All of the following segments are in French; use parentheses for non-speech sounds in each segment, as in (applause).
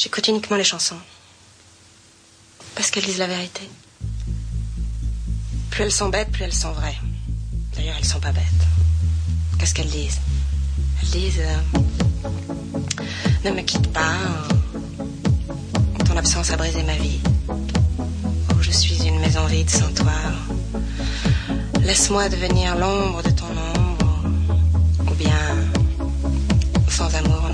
J'écoute uniquement les chansons. Parce qu'elles disent la vérité. Plus elles sont bêtes, plus elles sont vraies. D'ailleurs, elles sont pas bêtes. Qu'est-ce qu'elles disent? Elles disent euh, Ne me quitte pas. Ton absence a brisé ma vie. Oh, je suis une maison vide sans toi. Laisse-moi devenir l'ombre de ton ombre. Ou bien, sans amour,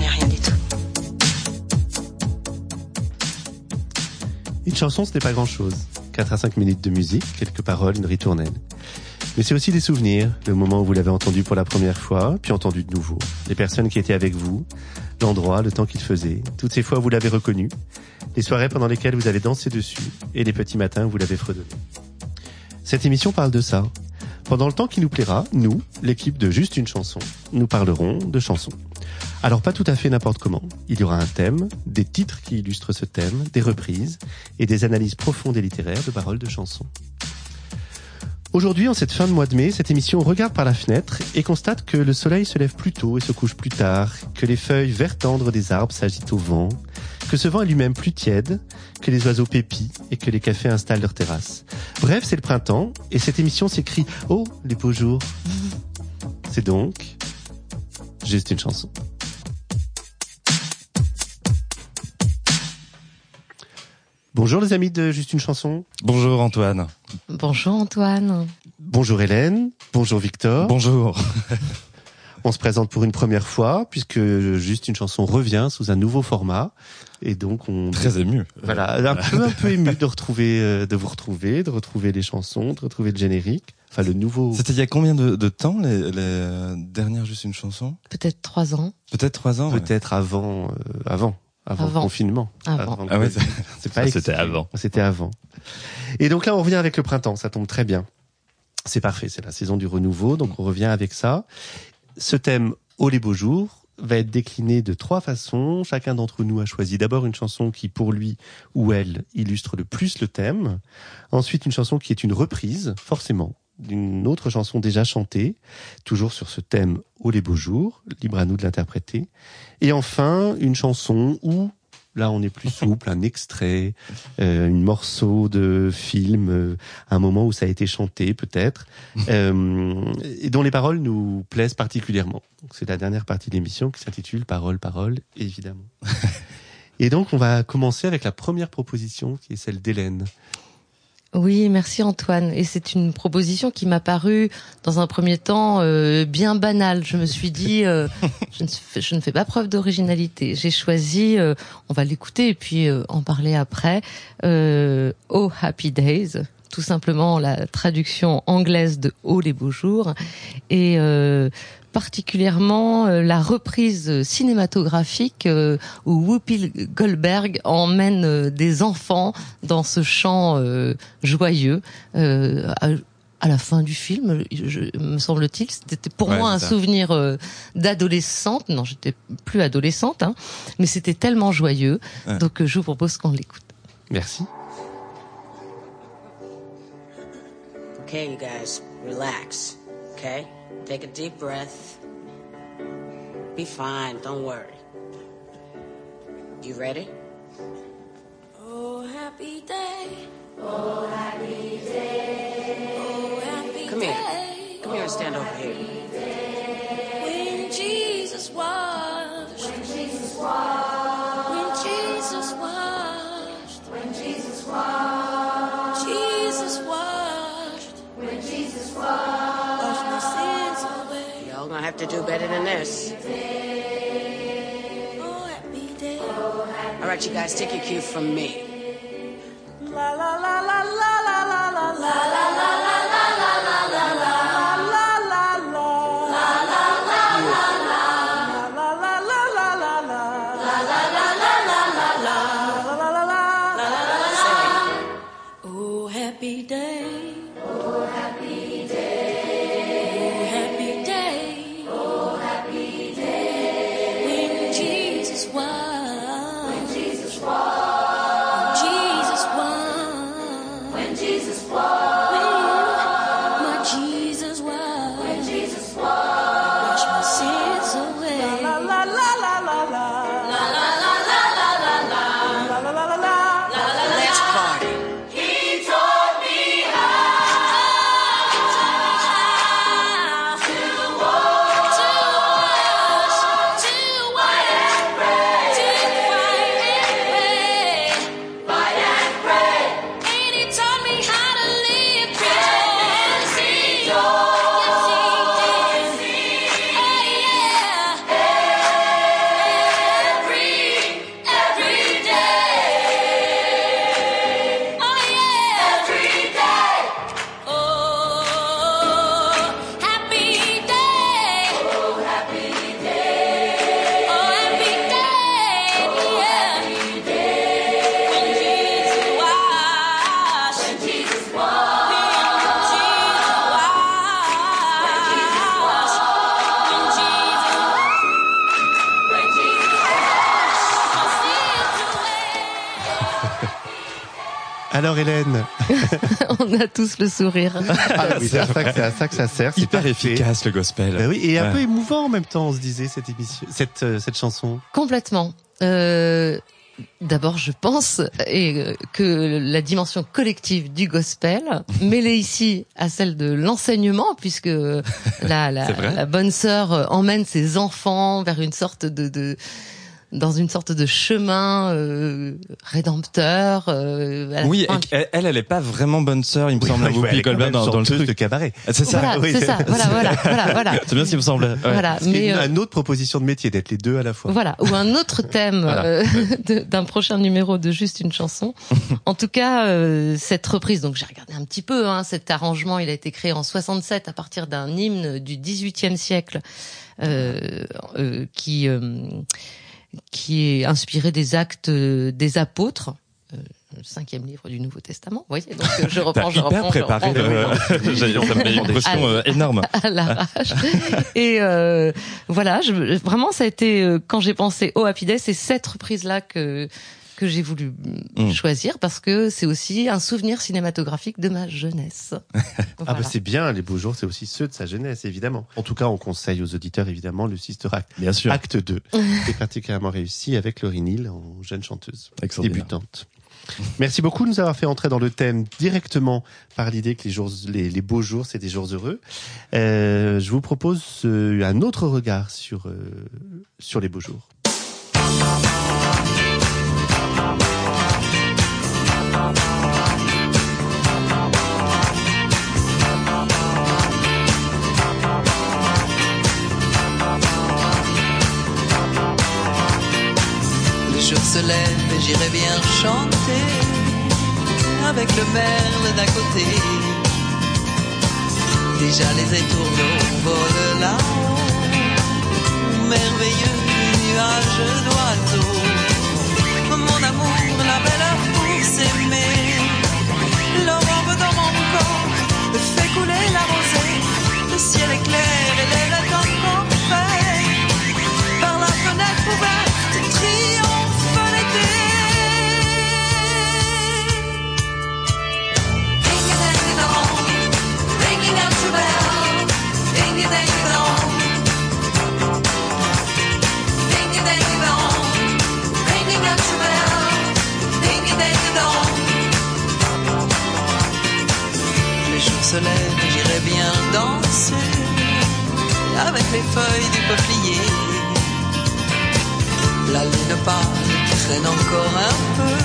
Une chanson, ce n'est pas grand-chose. 4 à 5 minutes de musique, quelques paroles, une ritournelle. Mais c'est aussi des souvenirs, le moment où vous l'avez entendu pour la première fois, puis entendu de nouveau. Les personnes qui étaient avec vous, l'endroit, le temps qu'il faisait. Toutes ces fois, vous l'avez reconnu. Les soirées pendant lesquelles vous avez dansé dessus, et les petits matins où vous l'avez fredonné. Cette émission parle de ça. Pendant le temps qui nous plaira, nous, l'équipe de Juste une chanson, nous parlerons de chansons. Alors pas tout à fait n'importe comment. Il y aura un thème, des titres qui illustrent ce thème, des reprises et des analyses profondes et littéraires de paroles de chansons. Aujourd'hui, en cette fin de mois de mai, cette émission regarde par la fenêtre et constate que le soleil se lève plus tôt et se couche plus tard, que les feuilles vert tendres des arbres s'agitent au vent, que ce vent est lui-même plus tiède, que les oiseaux pépient et que les cafés installent leurs terrasses. Bref, c'est le printemps et cette émission s'écrit Oh, les beaux jours. C'est donc juste une chanson. Bonjour les amis de Juste une chanson. Bonjour Antoine. Bonjour Antoine. Bonjour Hélène. Bonjour Victor. Bonjour. On se présente pour une première fois puisque Juste une chanson revient sous un nouveau format et donc on très ému. Voilà, un peu un peu ému de retrouver euh, de vous retrouver, de retrouver les chansons, de retrouver le générique. Enfin le nouveau. C'était il y a combien de, de temps les, les, dernières Juste une chanson? Peut-être trois ans. Peut-être trois ans. Peut-être ouais. avant euh, avant. Avant, avant, le confinement. Avant. avant ah ouais, c'est pas C'était avant. C'était avant. Et donc là, on revient avec le printemps. Ça tombe très bien. C'est parfait. C'est la saison du renouveau. Donc on revient avec ça. Ce thème, Oh les beaux jours, va être décliné de trois façons. Chacun d'entre nous a choisi d'abord une chanson qui, pour lui ou elle, illustre le plus le thème. Ensuite, une chanson qui est une reprise, forcément, d'une autre chanson déjà chantée, toujours sur ce thème Oh les beaux jours, libre à nous de l'interpréter. Et enfin, une chanson où, là on est plus (laughs) souple, un extrait, euh, un morceau de film, euh, un moment où ça a été chanté peut-être, (laughs) euh, et dont les paroles nous plaisent particulièrement. C'est la dernière partie de l'émission qui s'intitule Parole, parole, évidemment. (laughs) et donc on va commencer avec la première proposition qui est celle d'Hélène. Oui, merci Antoine. Et c'est une proposition qui m'a paru, dans un premier temps, euh, bien banale. Je me suis dit, euh, (laughs) je, ne fais, je, ne fais, pas preuve d'originalité. J'ai choisi, euh, on va l'écouter et puis en parler après, Oh Happy Days, tout simplement la traduction anglaise de Oh les beaux jours. Et particulièrement la reprise cinématographique euh, où Whoopi Goldberg emmène euh, des enfants dans ce chant euh, joyeux. À, à, la fin du film, je, me semble-t-il, c'était pour ouais, moi un ça. souvenir euh, d'adolescente. Non, j'étais plus adolescente, hein, mais c'était tellement joyeux. Ouais. Donc je vous propose qu'on l'écoute. Merci. Okay, you guys, relax. Okay? Take a deep breath. Be fine, don't worry. You ready? Oh, happy day. Oh, happy day. Oh, happy Come here. Come here and stand over here. When Jesus washed. When Jesus washed. Have to do better than this. All right, you guys, take your cue from me. La la la la la Alors Hélène, (laughs) On a tous le sourire. ah, oui, c'est à ça que c'est à ça que ça sert. c'est Hyper efficace le gospel. Ben oui, et un Ouais. peu émouvant en même temps, on se disait cette émission, cette euh, cette chanson. Complètement. Euh, D'abord, je pense et, euh, que la dimension collective du gospel, (laughs) mêlée ici à celle de l'enseignement, puisque la, (laughs) la, bonne sœur emmène ses enfants vers une sorte de, de dans une sorte de chemin euh, rédempteur. euh, Oui, fin- et- elle, elle est pas vraiment bonne sœur, il me semble, elle Whoopi Goldberg dans, dans le truc. de cabaret. C'est ça. voilà, oui. c'est ça. Voilà, voilà, (laughs) voilà, voilà. C'est bien ce qui me semblait. Ouais. Voilà, mais une, euh, une autre proposition de métier d'être les deux à la fois. Voilà, ou un autre (laughs) thème Voilà. euh, (laughs) d'un prochain numéro de juste une chanson. En tout cas, euh, cette reprise, donc j'ai regardé un petit peu, hein, cet arrangement, il a été créé en 67 à partir d'un hymne du 18e siècle euh, euh, qui euh, qui est inspiré des actes euh, des apôtres. euh, le cinquième livre du Nouveau Testament. Vous voyez, donc euh, je reprends, je reprends, je préparé. reprends. ça me met une euh, énorme. (laughs) à l'arrache. Et euh, voilà, je, vraiment, ça a été quand j'ai pensé au Happy Day, c'est cette reprise-là que que j'ai voulu Mm. choisir parce que c'est aussi un souvenir cinématographique de ma jeunesse. (laughs) Ah Voilà. bah c'est bien, les beaux jours, c'est aussi ceux de sa jeunesse, évidemment. En tout cas, on conseille aux auditeurs, évidemment, le Sister Act. Bien sûr. Acte 2, (laughs) qui est particulièrement réussi avec Laurie Neal en jeune chanteuse débutante. Merci beaucoup de nous avoir fait entrer dans le thème directement par l'idée que les jours, les, les beaux jours, c'est des jours heureux. Euh, je vous propose euh, un autre regard sur euh, sur les beaux jours. Lève et j'irai bien chanter avec le merle d'à côté. Déjà les étourneaux volent là-haut, merveilleux nuage d'oiseaux. Mon amour, la belle heure pour s'aimer. L'aurore dans mon corps fait couler la rosée. Le ciel est clair et l'air est encore frais. Par la fenêtre ouverte Ding a dang a dong. Le jour se lève, j'irai bien danser avec les feuilles du peuplier. La lune pâle traîne encore un peu.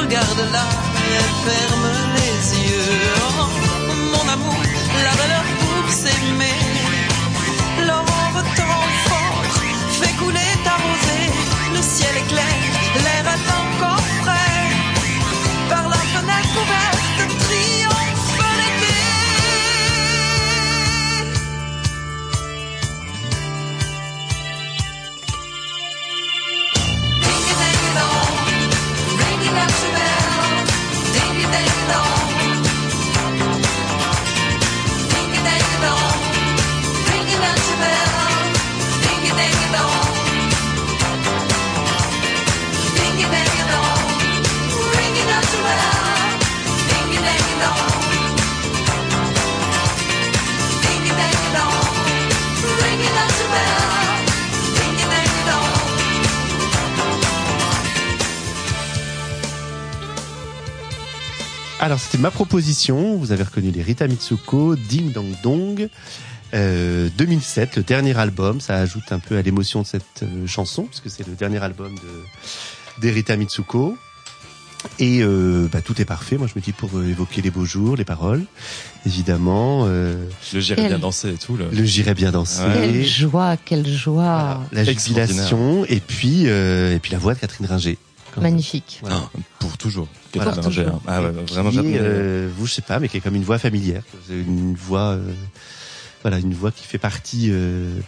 Regarde-la et elle ferme les yeux. Oh, mon amour, la valeur pour s'aimer. L'aurore tant fort fait couler ta rosée. Le ciel est Alors, c'était ma proposition. Vous avez reconnu les Rita Mitsuko, Ding Dong Dong. Euh, 2007, le dernier album, ça ajoute un peu à l'émotion de cette euh, chanson, parce que c'est le dernier album de d'Erita Mitsuko. Et euh, bah, tout est parfait, moi je me dis, pour euh, évoquer les beaux jours, les paroles, évidemment, euh, Le j'irai bien danser et tout. Le... le J'irai bien danser, Quelle joie, quelle joie. voilà, la jubilation, et puis, euh, et puis la voix de Catherine Ringer. Magnifique. Voilà. Ah, pour toujours. Voilà. Ringer. toujours. Ah ouais, qui vraiment, j'admire. euh, vous je sais pas mais qui est comme une voix familière une voix euh, voilà une voix qui fait partie euh,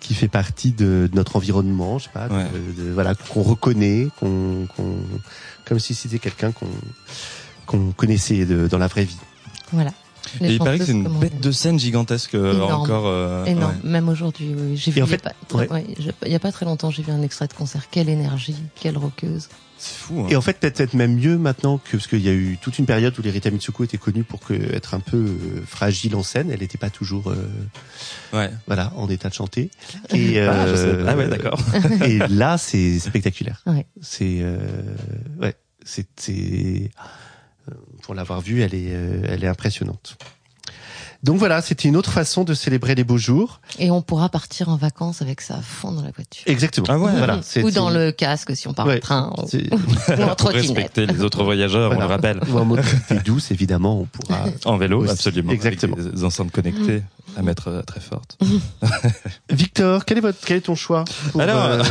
qui fait partie de, de notre environnement je sais pas de- Ouais. de- voilà qu'on reconnaît qu'on qu'on comme si c'était quelqu'un qu'on qu'on connaissait de- dans la vraie vie Voilà. Les Et il paraît que c'est une bête de scène gigantesque euh, Énorme. encore. euh, Énorme, ouais. même aujourd'hui. Oui. J'ai vu Et en il y a fait, pas très, ouais. ouais, je- il y a pas très longtemps, j'ai vu un extrait de concert. Quelle énergie, quelle roqueuse. C'est fou. Hein. Et en fait, peut-être même mieux maintenant que parce qu'il y a eu toute une période où les Rita Mitsuko étaient connues pour que, être un peu euh, fragile en scène. Elle n'était pas toujours euh, Ouais. voilà en état de chanter. Et Ah, je sais. euh, Ah ouais, d'accord. (laughs) Et là, c'est (laughs) spectaculaire. Ouais. C'est euh, ouais, c'est c'est euh, pour l'avoir vue, elle est euh, elle est impressionnante. Donc voilà, c'était une autre façon de célébrer les beaux jours. Et on pourra partir en vacances avec ça à fond dans la voiture. Exactement. Ah ouais. Voilà. Ou dans le casque si on part Ouais. en train ou, c'est- ou (laughs) en Pour trottinette. respecter les autres voyageurs, on le rappelle. Ou en mobilité douce, évidemment, on pourra. (laughs) En vélo, Aussi, absolument. exactement. Avec des enceintes connectées à mettre euh, très fortes. (laughs) Victor, quel est votre quel est ton choix pour, Alors- euh,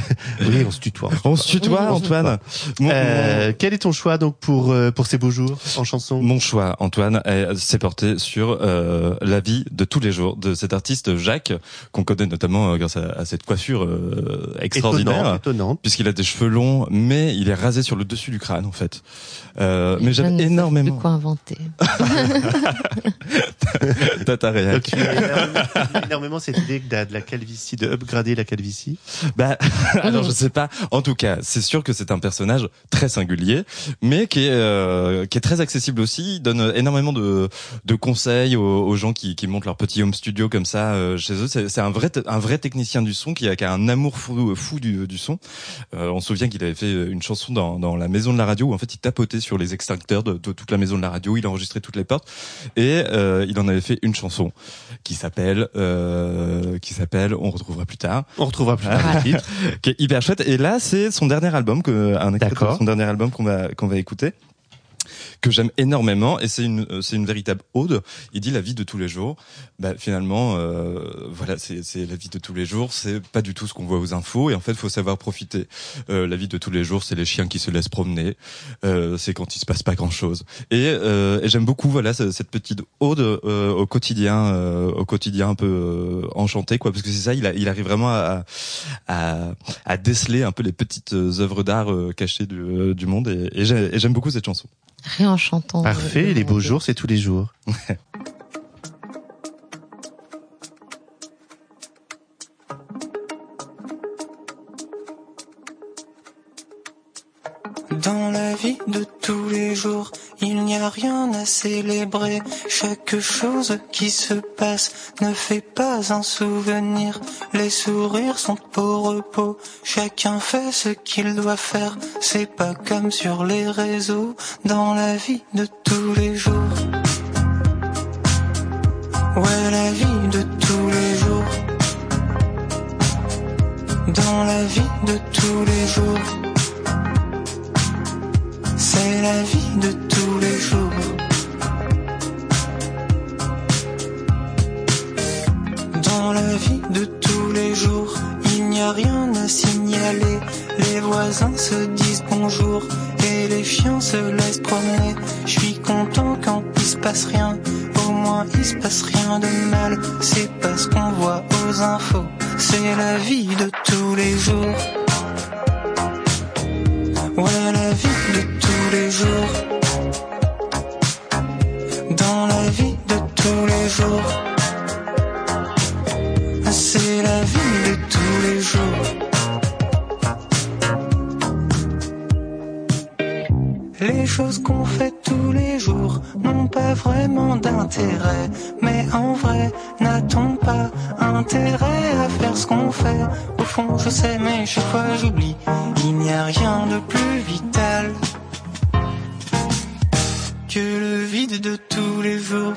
(laughs) oui, on se tutoie. On se tutoie, se Antoine. Mon, Euh, quel est ton choix donc pour euh, pour ces beaux jours en chanson? Mon choix, Antoine, est- s'est porté sur euh, la vie de tous les jours de cet artiste Jacques, qu'on connaît notamment euh, grâce à, à cette coiffure euh, extraordinaire. Étonnante, étonnante. Puisqu'il a des cheveux longs, mais il est rasé sur le dessus du crâne en fait. Euh, mais j'aime énormément. plus quoi inventer. (laughs) T'as ta réac. Tu (laughs) aimes énormément, cette idée de la, de la calvitie, de upgrader la calvitie. Bah, (laughs) alors je sais pas. En tout cas, c'est sûr que c'est un personnage très singulier, mais qui est euh, qui est très accessible aussi. Il donne énormément de de conseils aux, aux gens qui qui montent leur petit home studio comme ça euh, chez eux. C'est un vrai un vrai technicien du son qui a, qui a un amour fou fou du du son. Euh, on se souvient qu'il avait fait une chanson dans dans la maison de la radio où en fait il tapotait sur les extincteurs de, de toute la maison de la radio. Il enregistrait toutes les portes et euh, il en avait fait une chanson qui s'appelle euh, qui s'appelle on retrouvera plus tard On retrouvera plus tard (laughs) titre. qui est hyper chouette. Et là, c'est son dernier album, que, un extrait de son dernier album qu'on va qu'on va écouter que j'aime énormément et c'est une euh, c'est une véritable ode. Il dit la vie de tous les jours. Bah finalement euh, voilà c'est la vie de tous les jours. C'est pas du tout ce qu'on voit aux infos et en fait faut savoir profiter. Euh, la vie de tous les jours c'est les chiens qui se laissent promener. Euh, c'est quand il se passe pas grand chose. Et, euh, et j'aime beaucoup voilà ce- cette petite ode euh, au quotidien au quotidien un peu enchanté quoi parce que c'est ça il a, il arrive vraiment à, à à déceler un peu les petites œuvres d'art cachées du, du monde et j'aime beaucoup cette chanson. Rien en chantant. Parfait, les beaux jours, c'est tous les jours. Dans la vie de tous les jours, il n'y a rien à célébrer. Chaque chose qui se passe ne fait pas un souvenir. Les sourires sont au repos, chacun fait ce qu'il doit faire. C'est pas comme sur les réseaux, dans la vie de tous les jours. Ouais, la vie de tous les jours. Dans la vie de tous les jours. C'est la vie de tous les jours. Dans la vie de tous les jours, il n'y a rien à signaler. Les voisins se disent bonjour et les chiens se laissent promener. Je suis content quand il se passe rien. Au moins il se passe rien de mal. C'est pas ce qu'on voit aux infos. C'est la vie de tous les jours. Les jours. Dans la vie de tous les jours. C'est la vie de tous les jours. Les choses qu'on fait tous les jours n'ont pas vraiment d'intérêt. Mais en vrai, n'a-t-on pas intérêt à faire ce qu'on fait? Au fond, je sais, mais chaque fois j'oublie. Il n'y a rien de plus vital que le vide de tous les jours.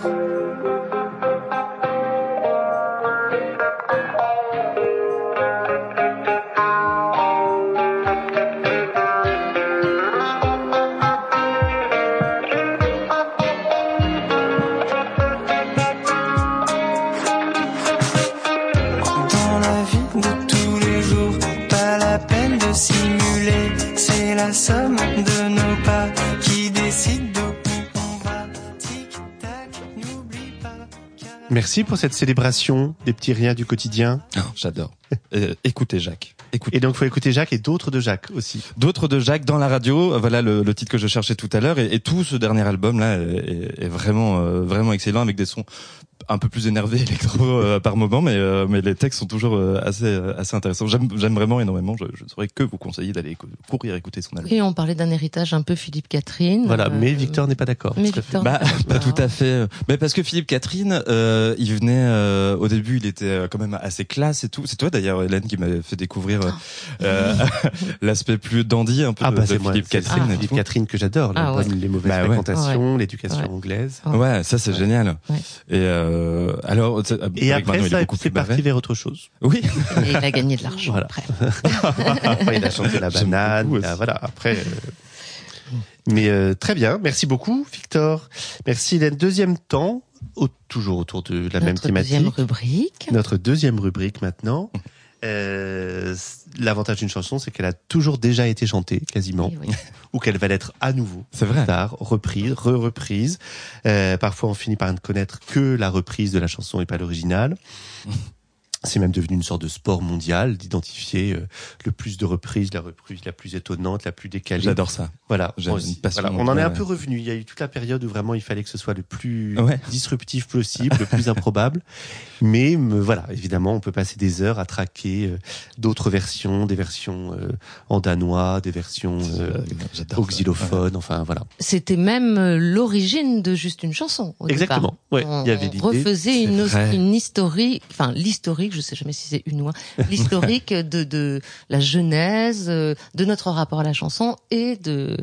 Merci pour cette célébration des petits riens du quotidien. J'adore. Euh, écoutez Jacques. écoute. Et donc, faut écouter Jacques et d'autres de Jacques aussi. D'autres de Jacques dans la radio, voilà le, le titre que je cherchais tout à l'heure, et, et tout ce dernier album là est, est vraiment euh, vraiment excellent avec des sons un peu plus énervés (laughs) électro euh, par moment, mais euh, mais les textes sont toujours euh, assez euh, assez intéressants. J'aime j'aime vraiment énormément. Je, je ne saurais que vous conseiller d'aller courir écouter son album. Et on parlait d'un héritage un peu Philippe Catherine. Voilà, Euh, mais Victor n'est pas d'accord. Bah, pas tout à fait. Mais parce que Philippe Catherine, euh, il venait euh, au début, il était quand même assez classe et tout. C'est toi d'ailleurs, Hélène, qui m'avait fait découvrir euh, euh, (laughs) l'aspect plus dandy un peu Ah de, bah de c'est moi, Philippe Catherine. et Philippe. Catherine que j'adore, Ah ouais. les mauvaises Bah ouais. fréquentations, l'éducation Ouais. anglaise. Ouais. Ça c'est génial. Ouais. Et euh, alors, c'est- Et après Manon, ça, c'est parti vers autre chose. Oui. Et il a gagné de l'argent Voilà. après. (laughs) Après, il a chanté la banane. aussi. voilà. Après. euh, Mais euh, très bien. Merci beaucoup, Victor. Merci, Hélène. Deuxième temps, au- toujours autour de la même Notre deuxième thématique. rubrique. Notre deuxième rubrique maintenant. Euh, L'avantage d'une chanson, c'est qu'elle a toujours déjà été chantée, quasiment, Oui, oui. (laughs) ou qu'elle va l'être à nouveau. C'est vrai. tard, reprise, re-reprise. Euh, parfois, on finit par ne connaître que la reprise de la chanson et pas l'original. (laughs) C'est même devenu une sorte de sport mondial d'identifier euh, le plus de reprises, la reprise la plus étonnante, la plus décalée. J'adore ça. Voilà, J'ai moi une aussi. passion, Voilà, On en est un ouais. peu revenu. Il y a eu toute la période où vraiment il fallait que ce soit le plus Ouais. disruptif possible, le plus improbable. (laughs) Mais me- voilà, évidemment, on peut passer des heures à traquer euh, d'autres versions, des versions euh, en danois, des versions euh, au xylophone, enfin voilà. C'était même l'origine de juste une chanson. Au Exactement. départ. Ouais, on, il y avait on refaisait une, une historique, enfin l'historique, je sais jamais si c'est une ou un, (laughs) l'historique de, de la genèse, euh, de notre rapport à la chanson et de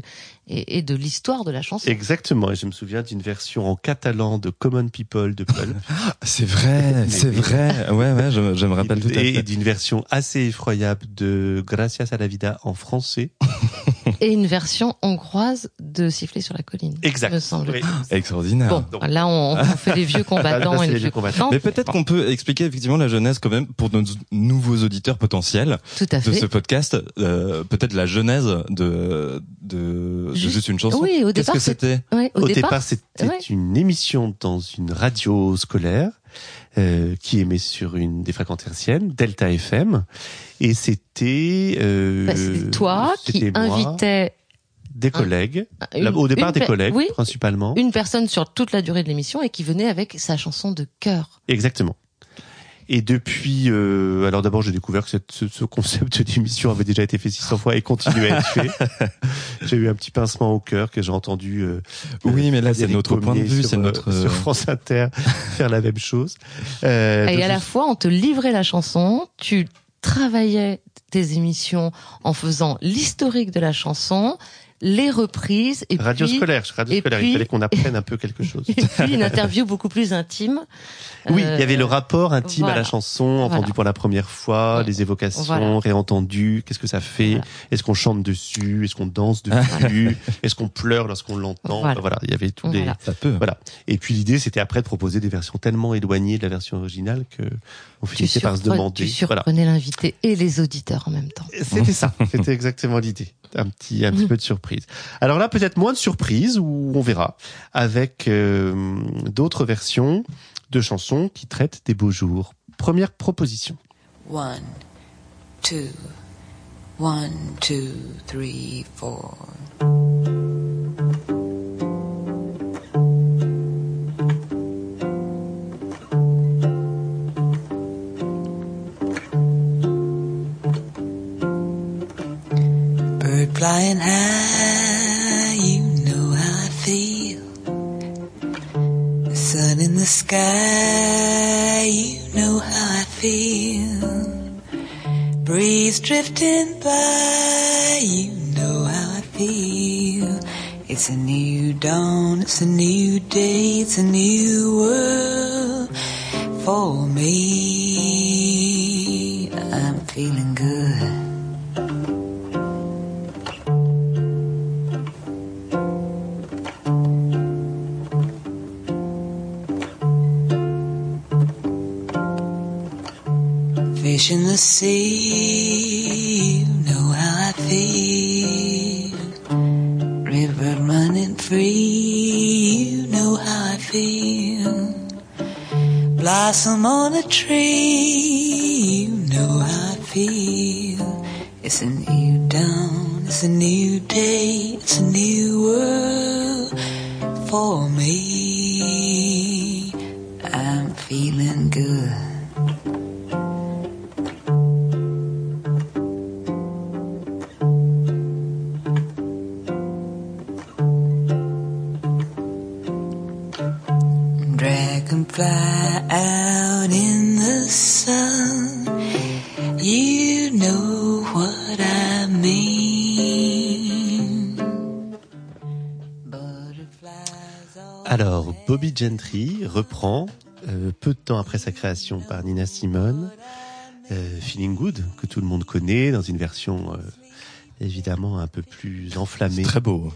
et, et de l'histoire de la chanson. Exactement, et je me souviens d'une version en catalan de Common People de Pulp, (laughs) C'est vrai, c'est vrai. Ouais, ouais, je, je me rappelle tout à et fait. d'une version assez effroyable de Gracias a la vida en français. (laughs) (laughs) Et une version hongroise de Siffler sur la colline. Exact. Me semble. Oui. Extraordinaire. Bon, Donc- là on, on fait les vieux (laughs) combattants Là, et les les vieux combattants. combattants. Mais peut-être qu'on peut expliquer effectivement la genèse quand même pour nos nouveaux auditeurs potentiels Tout à de fait. ce podcast. euh, peut-être la genèse de de, de Juste- juste une chanson. Oui, au Qu'est-ce départ que c'était? Ouais, Au, départ, c'était ouais. une émission dans une radio scolaire euh, qui émet sur une des fréquences hertziennes, Delta FM, et c'était euh, Bah, c'était toi qui moi, invitais des collègues, une- Là, au départ des collègues oui, principalement. une personne sur toute la durée de l'émission et qui venait avec sa chanson de cœur. Exactement. Et depuis, euh, alors d'abord j'ai découvert que cette- ce, ce concept (laughs) d'émission avait déjà été fait 600 fois et continuait à être fait. (laughs) j'ai eu un petit pincement au cœur que j'ai entendu. euh, Oui, mais là, c'est notre point de vue, c'est euh, notre. sur France Inter (laughs) faire la même chose. Euh, et à la fois, on te livrait la chanson, tu travaillais tes émissions en faisant l'historique de la chanson, les reprises et radio puis, scolaire, radio et scolaire, puis- il fallait qu'on apprenne un peu quelque (laughs) chose. et puis une interview beaucoup plus intime. Oui, Euh, il y avait le rapport intime à la chanson, entendu Voilà. pour la première fois, Ouais. les évocations, Voilà. réentendues, qu'est-ce que ça fait, Voilà. est-ce qu'on chante dessus, est-ce qu'on danse (laughs) dessus, est-ce qu'on pleure lorsqu'on l'entend, Voilà. Enfin, voilà, il y avait tous les... Voilà. Ça peut. Voilà. Et puis l'idée, c'était après de proposer des versions tellement éloignées de la version originale que on Tu, finissait par se demander. tu surprenais l'invité et les auditeurs en même temps. C'était ça. C'était exactement l'idée. Un petit, un petit (laughs) peu de surprise. Alors là, peut-être moins de surprise, ou on verra, avec euh, d'autres versions de chansons qui traitent des beaux jours. Première proposition. Flying high, you know how I feel. The sun in the sky, you know how I feel. Breeze drifting by, you know how I feel. It's a new dawn, it's a new day, it's a new world for me. I'm feeling Fish in the sea, know how I feel. River running free, you know how I feel. Blossom on a tree, you know how I feel. It's a new dawn, it's a new day, temps après sa création par Nina Simone, euh, Feeling Good, que tout le monde connaît, dans une version euh, évidemment un peu plus enflammée. Très beau.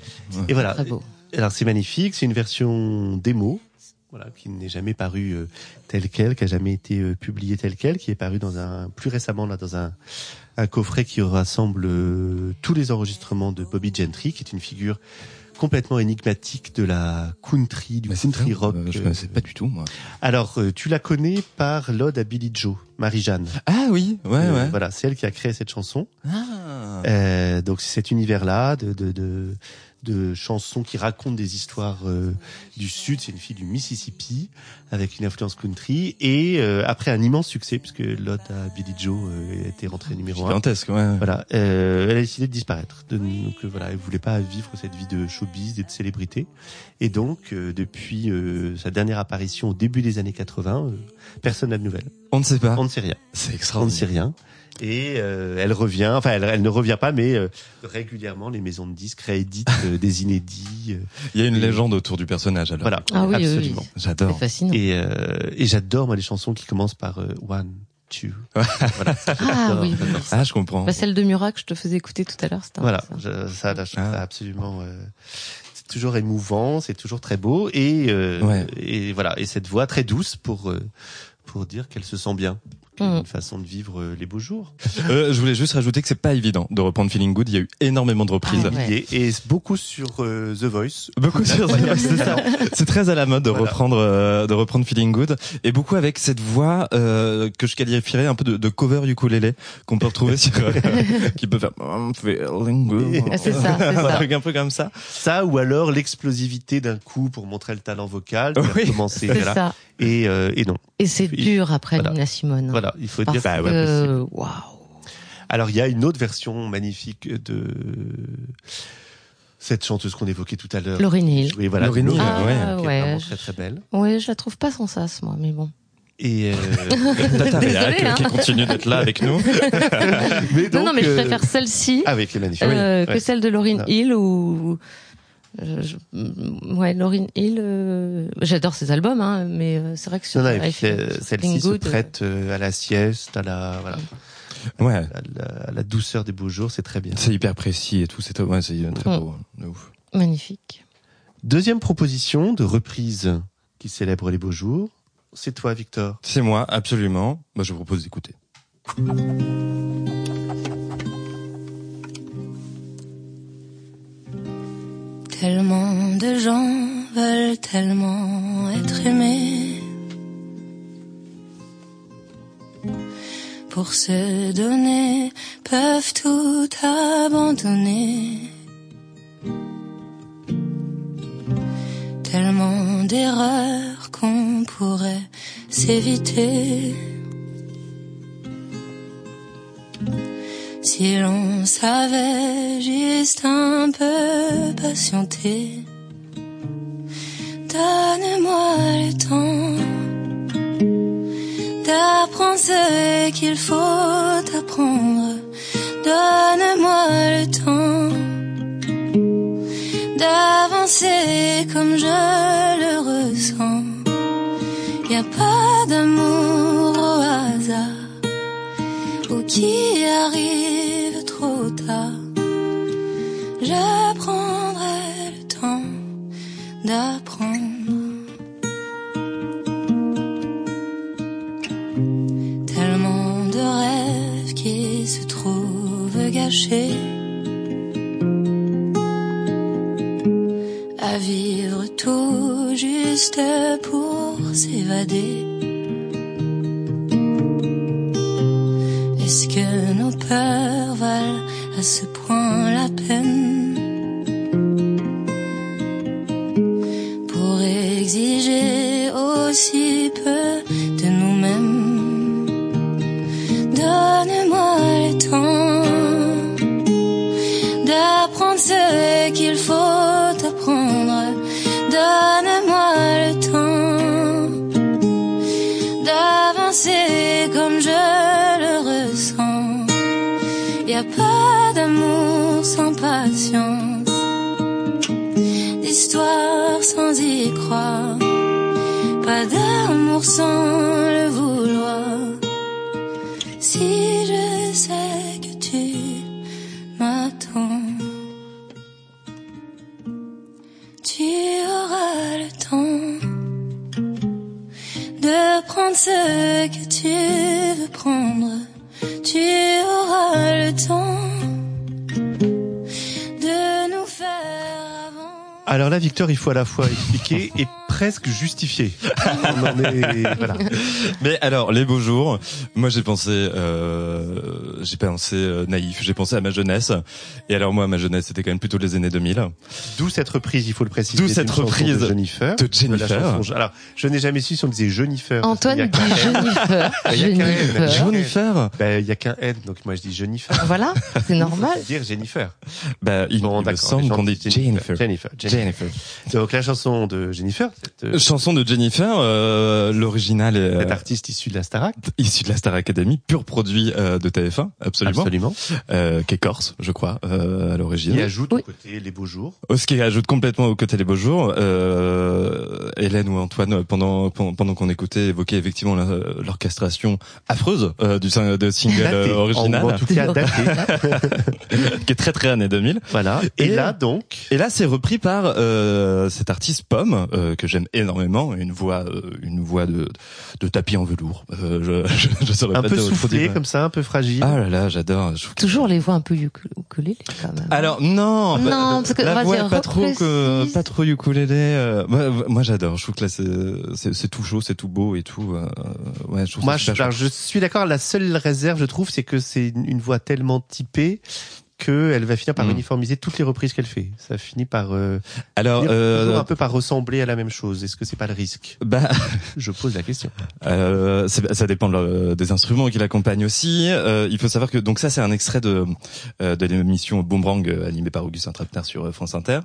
Et voilà. Très beau. Alors c'est magnifique, c'est une version démo, voilà, qui n'est jamais parue euh, telle quelle, qui a jamais été euh, publiée telle quelle, qui est parue dans un plus récemment là dans un un coffret qui rassemble euh, tous les enregistrements de Bobby Gentry, qui est une figure complètement énigmatique de la country, du c'est country rock. euh, je euh, connaissais pas du tout, moi. Alors, euh, tu la connais par l'ode à Billy Joe, Marie-Jeanne. Ah oui, ouais, Euh, ouais. Voilà, c'est elle qui a créé cette chanson. Ah. Euh, donc c'est cet univers-là de, de, de, de chansons qui racontent des histoires euh, du Sud. C'est une fille du Mississippi avec une influence country. Et euh, après un immense succès, puisque l'ode à Billy Joe euh, était rentrée numéro un. Gigantesque, ouais. Voilà, euh, elle a décidé de disparaître. Donc euh, voilà, elle voulait pas vivre cette vie de showbiz et de célébrité. Et donc euh, depuis euh, sa dernière apparition au début des années 80, euh, personne n'a de nouvelles. On ne sait pas. On ne sait rien. C'est On ne extraordinaire. sait rien. Et euh, elle revient, enfin elle, elle ne revient pas, mais euh, régulièrement les maisons de disques rééditent euh, (laughs) des inédits. euh, Il y a une Et- légendes autour du personnage, alors. voilà, Ah oui, oui, oui. absolument. C'est J'adore. fascinant. Et, euh, et j'adore moi les chansons qui commencent par euh, one, two. (laughs) voilà, ça, Ah oui, oui, oui. Ah, je comprends. Bah, celle de Murat que je te faisais écouter tout à l'heure, c'était un Voilà, peu ça. ça, là, je trouve Ah. ça absolument. euh, c'est toujours émouvant, c'est toujours très beau et euh, Ouais. et voilà et cette voix très douce pour euh, pour dire qu'elle se sent bien. Mm. Une façon de vivre euh, les beaux jours. (laughs) Euh, je voulais juste rajouter que c'est pas évident de reprendre Feeling Good. Il y a eu énormément de reprises. Ah ouais. Et, beaucoup sur euh, The Voice. Beaucoup sur c'est ça. (laughs) C'est très à la mode de Voilà. reprendre euh, de reprendre Feeling Good et beaucoup avec cette voix euh, que je qualifierais un peu de, de cover ukulélé qu'on peut retrouver sur euh, (laughs) qui peut faire I'm feeling good. C'est ça, c'est un ça. truc un peu comme ça. Ça ou alors l'explosivité d'un coup pour montrer le talent vocal. Oui. C'est voilà. ça. Et, euh, et non. Et c'est dur après voilà. Nina Simone. hein. Voilà, il faut Parce dire. Bah ouais, que, waouh. Alors il y a une autre version magnifique de cette chanteuse qu'on évoquait tout à l'heure. Lauryn Hill. Oui, voilà. Lauryn Hill, Ah, ouais. qui est ouais, vraiment je- très très belle. Ouais, je la trouve pas sans sas, moi, mais bon. Et euh, (laughs) Désolée, hein. qui continue d'être là avec nous. (laughs) mais non, donc, non, mais je euh, préfère celle-ci Ah oui, qui est magnifique. euh, Oui, que ouais. celle de Lauryn Non. Hill ou euh, je- ouais Lauryn Hill euh, j'adore ses albums hein, mais euh, c'est vrai que sur euh, celle-ci se prête euh, à la sieste, à la, voilà, Ouais. à la, à la douceur des beaux jours, c'est très bien. C'est hyper précis et tout. C'est ouais, c'est très beau. Ouf. magnifique Deuxième proposition de reprise qui célèbre les beaux jours, c'est toi, Victor. C'est moi, absolument. Moi, je vous propose d'écouter. Tellement de gens veulent tellement être aimés. Pour se donner, peuvent tout abandonner. Tellement d'erreurs qu'on pourrait s'éviter. Si l'on savait juste un peu patienter, donne-moi le temps d'apprendre ce qu'il faut apprendre. Donne-moi le temps d'avancer comme je le ressens. Y a pas d'amour au hasard ou qui arrive À vivre tout juste pour s'évader. Est-ce que nos peurs y pas d'amour sans le vouloir. Si je sais que tu m'attends, tu auras le temps de prendre ce que Alors là, Victor, il faut à la fois expliquer et presque justifier. (laughs) On en est, voilà. Mais alors, les beaux jours, moi j'ai pensé, euh, j'ai pensé euh, naïf, j'ai pensé à ma jeunesse. Et alors moi, ma jeunesse, c'était quand même plutôt les années 2000. D'où cette reprise, il faut le préciser. D'où cette reprise de Jennifer. de la Jennifer. chanson- Alors, je n'ai jamais su si on disait Jennifer. Antoine dit. (laughs) Jennifer. Il y a qu'un N. Jennifer. Jennifer Ben, il y a qu'un N, donc moi je dis Jennifer. Voilà, c'est normal. Je veux dire Jennifer. Bah, il, Bon, il me semble qu'on dit Jennifer. Jennifer. Jennifer. Jennifer. Donc la chanson de Jennifer, cette, euh, Chanson de Jennifer, euh, l'original est cet euh, artiste issu de la Starac. issu de la Star Academy, pur produit euh, de TF1, absolument, Absolument. Euh, qui est corse, je crois, euh, à l'origine. Il ajoute Oui. au côté les beaux jours. Oh, Ce qui ajoute complètement au côté les beaux jours, euh, Hélène ou Antoine, pendant pendant, pendant qu'on écoutait, évoquaient effectivement l'orchestration affreuse euh, du de single Daté. euh, En, en original, tout cas (laughs) daté. qui est très très années 2000. voilà. Et, Et- là donc, Et là, c'est repris par euh, cet artiste Pomme euh, que j'aime énormément, une voix, euh, une voix de, de tapis en velours. Euh, je, (laughs) je, je saurais un pas peu soufflé dire. comme ça, un peu fragile. Ah là là, j'adore. Toujours les voix un peu uku- ukulélé quand même. Alors non, Non, bah, parce que, la vas-y, voix pas trop que pas trop ukulélé. euh, moi, moi, j'adore. Je trouve que là c'est tout chaud, c'est tout beau et tout. euh, ouais, je trouve Moi, ça je, alors, suis d'accord. La seule réserve, je trouve, c'est que c'est une voix tellement typée qu'elle va finir par Mm. uniformiser toutes les reprises qu'elle fait. Ça finit par euh, Alors, finir euh, un peu par ressembler à la même chose. Est-ce que c'est pas le risque? Bah, (laughs) Je pose la question. (laughs) Euh, ça dépend de le- des instruments qui l'accompagnent aussi. Euh, il faut savoir que donc ça c'est un extrait de euh, de l'émission Boomerang animée par Augustin Trapenard sur France Inter.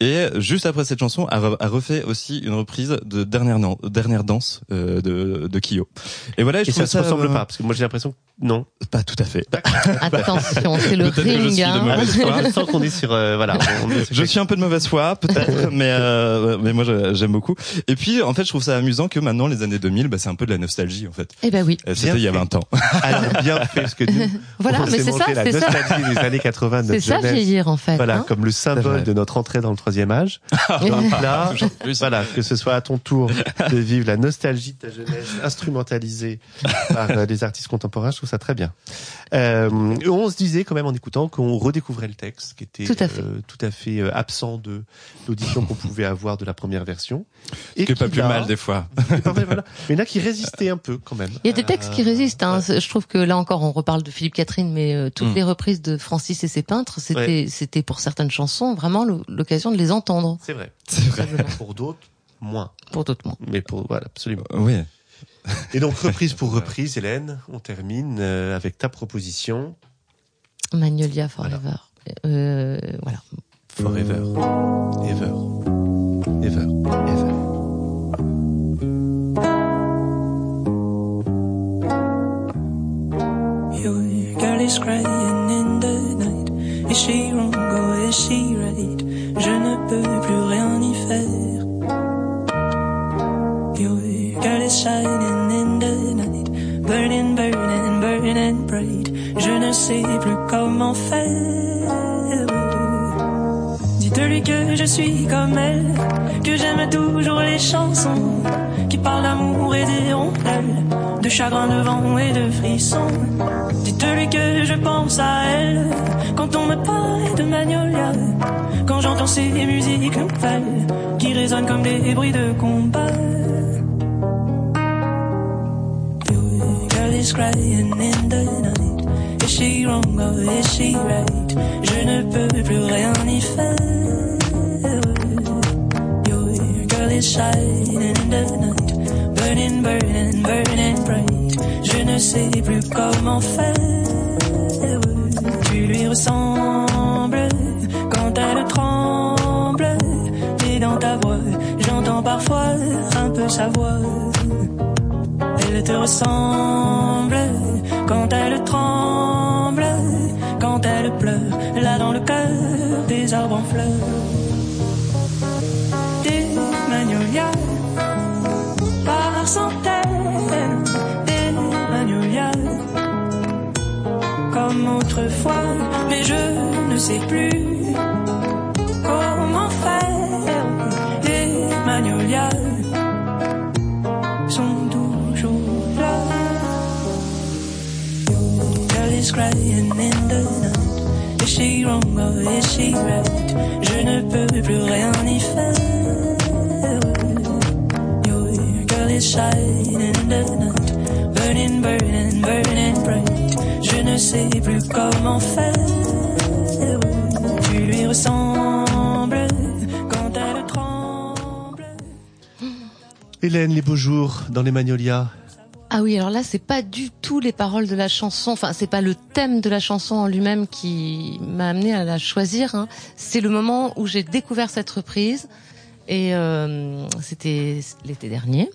Et juste après cette chanson, a, re- a refait aussi une reprise de dernière danse euh, de de Kyo. Et voilà, je Et ça se ressemble euh, pas parce que moi j'ai l'impression que non. Pas tout à fait. (laughs) Attention, c'est le que je suis de mauvaise foi. Je sens qu'on est sur euh, voilà. on (laughs) est sur Je suis un peu de mauvaise foi, peut-être, (laughs) mais euh, mais moi j'aime beaucoup. Et puis en fait, je trouve ça amusant que maintenant les années 2000, bah, c'est un peu de la nostalgie en fait. Eh ben oui. Euh, C'était il y a fait. 20 ans. Alors bien fait parce que nous, (laughs) Voilà, on mais c'est ça, c'est ça. nostalgie des années 80 de C'est ça vieillir en fait. Voilà, hein. comme le symbole de notre entrée dans le troisième âge. Donc là, voilà, que ce soit à ton tour de vivre la nostalgie de ta jeunesse instrumentalisée par euh, les artistes contemporains, je trouve ça très bien. Euh, on se disait quand même en écoutant qu'on redécouvrait le texte, qui était Tout à fait. euh, tout à fait euh, absent de l'audition qu'on pouvait avoir de la première version. Ce qui est pas qui, plus là- mal des fois. (laughs) qui est pas mal, voilà. Mais là, qui résistait un peu quand même. Il y a des textes qui Euh, résistent. Hein. Je trouve que là encore, on reparle de Philippe Catherine, mais euh, toutes Mm. les reprises de Francis et ses peintres, c'était c'était pour certaines chansons vraiment l'occasion de les entendre. C'est vrai. C'est vrai. Pour d'autres, moins. Pour d'autres mots. Mais pour voilà, absolument. Oui. Et donc reprise pour (laughs) reprise, Hélène, on termine euh, avec ta proposition. Magnolia Forever. Euh, voilà. Forever. Ever. Ever. Ever. Je suis comme elle, que j'aime toujours les chansons qui parlent d'amour et des rondelles, de chagrin, de vent et de frissons. Dites-lui que je pense à elle quand on me parle de Magnolia, quand j'entends ces musiques nouvelles qui résonnent comme des bruits de combat. Girl is crying in the night. Is she wrong or is she right? Je ne peux plus rien y faire m'échappe devenant burning, burning, burning bright. Je ne sais plus comment faire. Tu lui ressembles quand elle tremble. Et dans ta voix, j'entends parfois un peu sa voix. Elle te ressemble quand elle tremble, quand elle pleure, là dans le cœur des arbres en fleurs. Mais je ne sais plus comment faire. Les magnolias sont toujours là. Girl is crying in the night. Is she wrong or is she right? Je ne peux plus rien y faire. Your girl is shining in the night. Burning, burning, burning bright. Je ne sais plus comment faire. Tu lui ressembles quand elle tremble. Hélène, les beaux jours dans les Magnolias. Ah oui, alors là, c'est pas du tout les paroles de la chanson. Enfin, c'est pas le thème de la chanson en lui-même qui m'a amené à la choisir. hein. C'est le moment où j'ai découvert cette reprise. Et euh, c'était l'été dernier.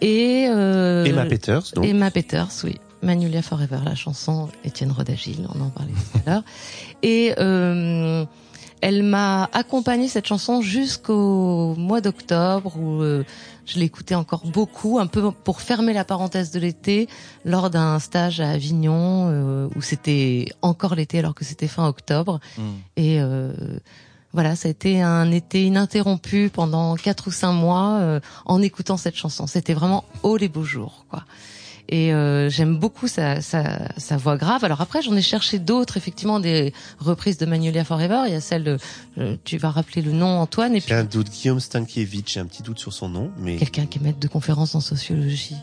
Et euh, Emma Peters, donc. Emma Peters, oui. Magnolia Forever, la chanson Étienne Rodagil, on en parlait tout à l'heure. (laughs) Et euh, elle m'a accompagné cette chanson jusqu'au mois d'octobre où euh, je l'écoutais encore beaucoup, un peu pour fermer la parenthèse de l'été, lors d'un stage à Avignon euh, où c'était encore l'été alors que c'était fin octobre. Et euh, voilà, ça a été un été ininterrompu pendant quatre ou cinq mois euh, en écoutant cette chanson. C'était vraiment oh les beaux jours, quoi. Et euh, j'aime beaucoup sa, sa, sa voix grave. Alors après, j'en ai cherché d'autres, effectivement, des reprises de Magnolia Forever. Il y a celle de, euh, tu vas rappeler le nom, Antoine, et puis J'ai un doute, Guillaume Stankiewicz, j'ai un petit doute sur son nom, mais quelqu'un qui est maître de conférence en sociologie.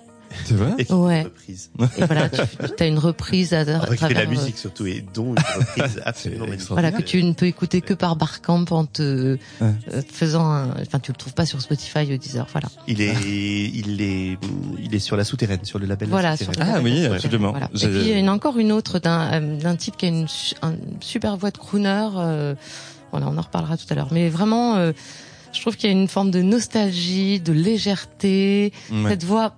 C'est vrai et Ouais. une reprise. Et voilà, tu as une reprise à, à travers, la euh, musique surtout, et dont une reprise (laughs) absolument magnifique. Voilà, que tu ne peux écouter que par Barcamp en te Ouais. euh, faisant un, enfin, tu le trouves pas sur Spotify ou Deezer, voilà. Il est, il est, il est sur la souterraine, sur le label. La Voilà, Souterraine. sur Ah oui, absolument. Voilà. Et puis il y en a encore une autre d'un euh, d'un type qui a une, su- un- super voix de crooner. euh, voilà, on en reparlera tout à l'heure. Mais vraiment, euh, je trouve qu'il y a une forme de nostalgie, de légèreté. Ouais. Cette voix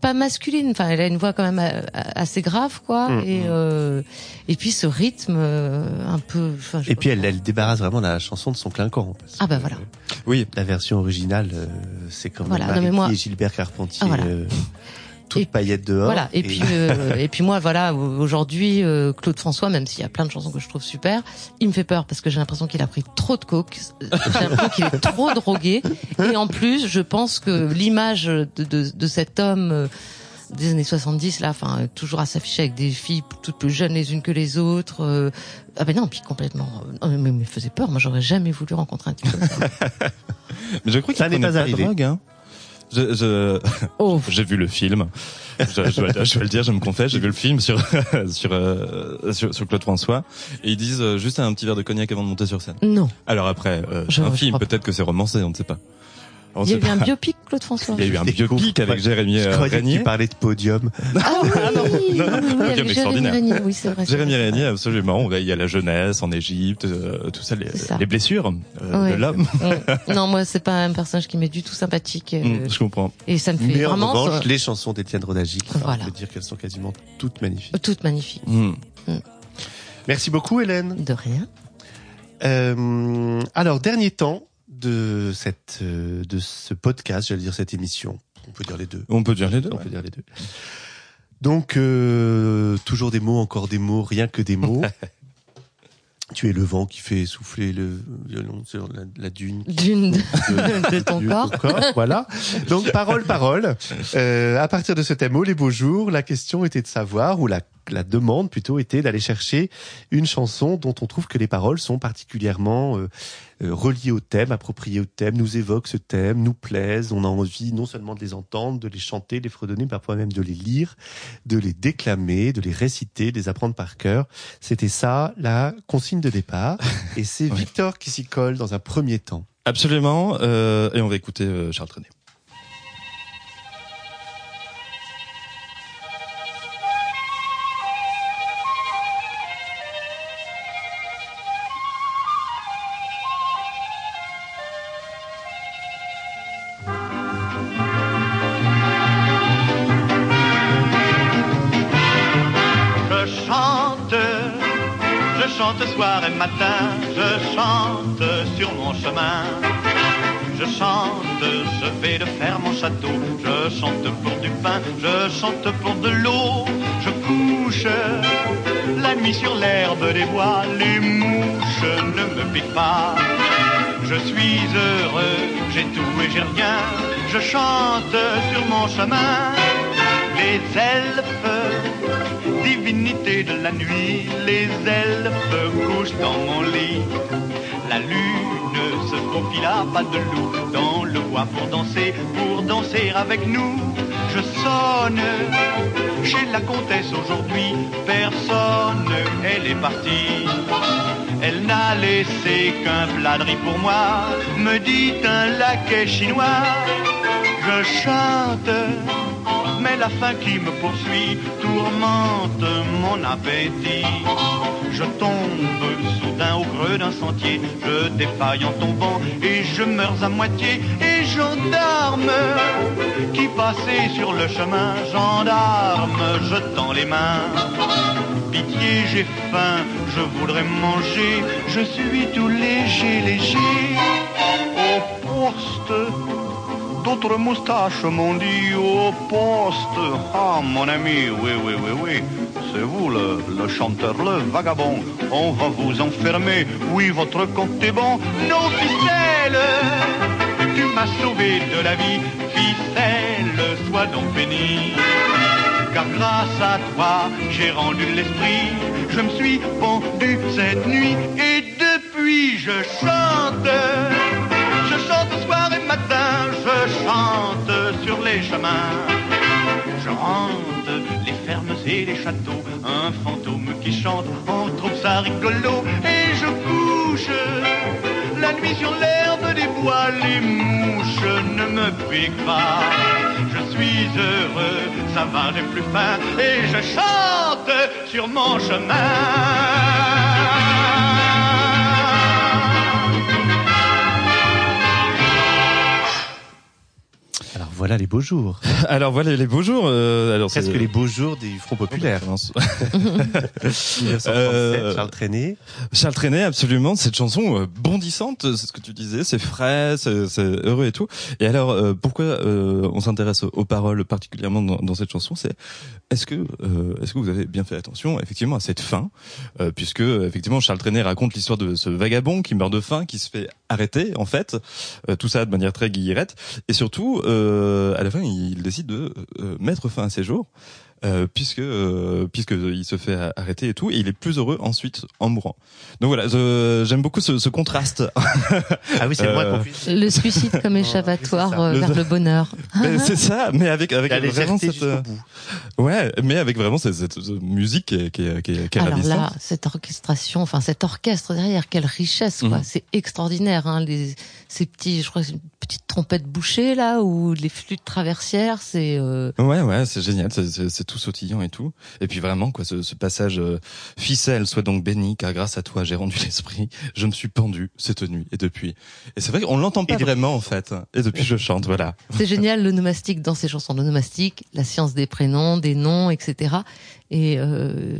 pas masculine, enfin elle a une voix quand même euh, assez grave, quoi. Mm, et mm. euh, et puis ce rythme euh, un peu. enfin, je Et puis elle, elle débarrasse vraiment la chanson de son clinquant. Ah bah voilà. euh, Oui, La version originale, euh, c'est quand même Voilà, non, mais moi- et Gilbert Carpentier, Ah, voilà. Toute Et- paillette dehors. Voilà. Et, puis (laughs) euh, et puis moi voilà aujourd'hui euh, Claude François même s'il y a plein de chansons que je trouve super, il me fait peur parce que j'ai l'impression qu'il a pris trop de coke, j'ai l'impression qu'il est trop drogué et en plus je pense que l'image de, de, de cet homme euh, des années 70 là enfin toujours à s'afficher avec des filles toutes plus jeunes les unes que les autres euh, ah ben non puis complètement euh, non, mais il me faisait peur moi j'aurais jamais voulu rencontrer un type comme ça. (laughs) mais je crois qu'il Ça n'est pas arrivé. de drogue. Hein. Je, je, oh (laughs) j'ai vu le film. Je, je, dois, je dois le dire, je me confesse, j'ai vu le film sur (laughs) sur, euh, sur sur Claude François et ils disent euh, juste un petit verre de cognac avant de monter sur scène. non Alors après, euh, un film, peut-être que c'est romancé, on ne sait pas. On il y a eu un biopic Claude François Il y a eu un biopic cours, avec. Jérémy Je euh, Régnier. qu'il parlait de podium. ah oui, (laughs) non, oui, oui, non, oui, Jérémy. Régnier, oui c'est vrai Jérémy. Régnier, absolument. Il y a la jeunesse en Égypte, euh, tout ça, les, C'est ça. les blessures euh, Ouais. de l'homme. Mm. (laughs) non, moi, c'est pas un personnage qui m'est du tout sympathique. euh, Mm, je comprends. Et ça me fait Mais en vraiment revanche, ça- les chansons d'Étienne Rodagil, Voilà. on peut dire qu'elles sont quasiment toutes magnifiques. toute magnifique. Mm. Merci beaucoup, Hélène. De rien. Euh, alors, dernier temps de cette, euh, de ce podcast, j'allais dire cette émission. On peut dire les deux. On peut dire les deux. On ouais. peut dire les deux. Donc, euh, toujours des mots, encore des mots, rien que des mots. (laughs) tu es le vent qui fait souffler le violon sur la, la dune. D'une (laughs) de, de ton corps. voilà. Donc, parole, parole. Euh, à partir de ce thème, oh, les beaux jours, la question était de savoir, ou la, la demande plutôt était d'aller chercher une chanson dont on trouve que les paroles sont particulièrement euh, euh, reliées au thème, appropriées au thème, nous évoquent ce thème, nous plaisent, on a envie non seulement de les entendre, de les chanter, de les fredonner, parfois même de les lire, de les déclamer, de les réciter, de les apprendre par cœur. C'était ça la consigne de départ. (laughs) Et c'est Ouais. Victor qui s'y colle dans un premier temps. Absolument. euh, et on va écouter euh, Charles Trenet. Matin, je chante sur mon chemin. Je chante, je vais de faire mon château. Je chante pour du pain, je chante pour de l'eau. Je couche la nuit sur l'herbe des bois. Les mouches ne me piquent pas. Je suis heureux, j'ai tout et j'ai rien. Je chante sur mon chemin. Les elfes, divinité de la nuit, les elfes couchent dans mon lit. La lune se à pas de loup dans le bois pour danser, pour danser avec nous. Je sonne chez la comtesse aujourd'hui, personne, elle est partie. Elle n'a laissé qu'un plat pour moi, me dit un laquais chinois. Je chante, mais la faim qui me poursuit tourmente mon appétit. Je tombe soudain au creux d'un sentier, je défaille en tombant et je meurs à moitié. Et gendarme qui passait sur le chemin, gendarme, je tends les mains. Pitié, j'ai faim, je voudrais manger, je suis tout léger, léger. Au poste, d'autres moustaches m'ont dit au poste. Ah, mon ami, oui, oui, oui, oui. C'est vous le, le chanteur, le vagabond. On va vous enfermer. Oui, votre compte est bon. Non, ficelle, tu m'as sauvé de la vie. Ficelle, sois donc béni. Car grâce à toi, j'ai rendu l'esprit. Je me suis pendu cette nuit et depuis je chante. Chante sur les chemins. Je hante les fermes et les châteaux, un fantôme qui chante, on trouve ça rigolo. Et je couche la nuit sur l'herbe des bois, les mouches ne me piquent pas. Je suis heureux, ça va, j'ai plus faim, et je chante sur mon chemin. Voilà les beaux jours. (laughs) Alors voilà les beaux jours. Euh, alors Presque les beaux jours des Fronts populaires. (laughs) Mince. 1937, Euh, Charles Trenet. Charles Trenet, absolument, cette chanson euh, bondissante, c'est ce que tu disais, c'est frais, c'est c'est heureux et tout. Et alors, euh, pourquoi euh, on s'intéresse aux, aux paroles particulièrement dans, dans cette chanson C'est est-ce que euh, est-ce que vous avez bien fait attention effectivement à cette fin, euh, puisque effectivement Charles Trenet raconte l'histoire de ce vagabond qui meurt de faim, qui se fait arrêter en fait, euh, tout ça de manière très guillerette, et surtout euh, à la fin il décide de euh, mettre fin à ses jours. Euh, puisque euh, puisque il se fait arrêter et tout et il est plus heureux ensuite en mourant. Donc voilà, je- j'aime beaucoup ce, ce contraste. Ah oui, c'est Euh. Le suicide comme échappatoire euh, vers le bonheur. C'est ça, mais avec avec La vraiment cette euh, ouais, mais avec vraiment cette, cette musique qui est qui est, qui est, qui est Alors ravissante. là, cette orchestration, enfin cet orchestre derrière, quelle richesse, quoi. Mhm. C'est extraordinaire, hein. Les, ces petits, je crois, que c'est une petite trompette bouchée là, ou les flûtes traversières, c'est. euh, Ouais, ouais, c'est génial, c'est tout sautillant et tout. Et puis vraiment, quoi, ce, ce passage euh, ficelle, sois donc béni, car grâce à toi j'ai rendu l'esprit. Je me suis pendu cette nuit et depuis. Et c'est vrai qu'on l'entend pas Et vraiment en fait. Et depuis, je chante, voilà. C'est génial l'onomastique dans ces chansons. L'onomastique, la science des prénoms, des noms, etc. Et euh,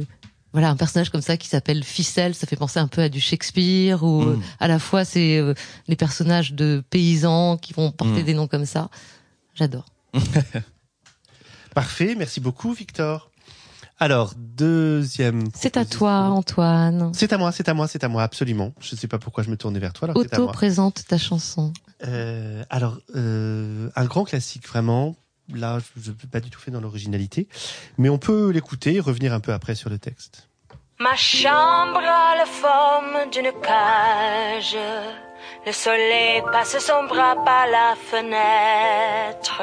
voilà, un personnage comme ça qui s'appelle Ficelle, ça fait penser un peu à du Shakespeare, ou Mm. euh, à la fois c'est euh, les personnages de paysans qui vont porter Mm. des noms comme ça. J'adore. (laughs) Parfait, merci beaucoup Victor. Alors, deuxième. C'est à toi, Antoine. C'est à moi, c'est à moi, c'est à moi, absolument. Je sais pas pourquoi je me tournais vers toi. Alors Auto présente ta chanson. Euh, alors, euh, un grand classique vraiment. Là, je ne peux pas du tout fait dans l'originalité, mais on peut l'écouter et revenir un peu après sur le texte. Ma chambre a la forme d'une cage. Le soleil passe son bras par la fenêtre.